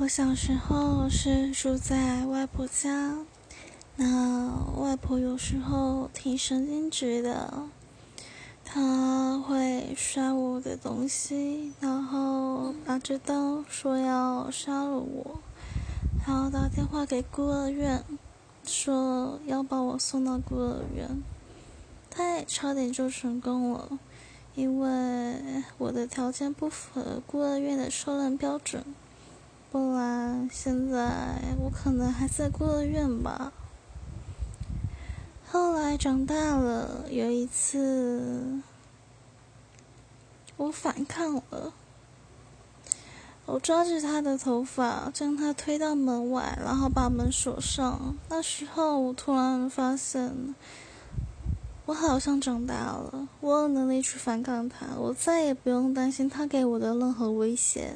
我小时候是住在外婆家，那外婆有时候挺神经质的，她会摔我的东西，然后拿着刀说要杀了我，还要打电话给孤儿院，说要把我送到孤儿院。她也差点就成功了，因为我的条件不符合孤儿院的收人标准。不然，现在我可能还在孤儿院吧。后来长大了，有一次我反抗了，我抓着他的头发，将他推到门外，然后把门锁上。那时候，我突然发现，我好像长大了，我有能力去反抗他，我再也不用担心他给我的任何威胁。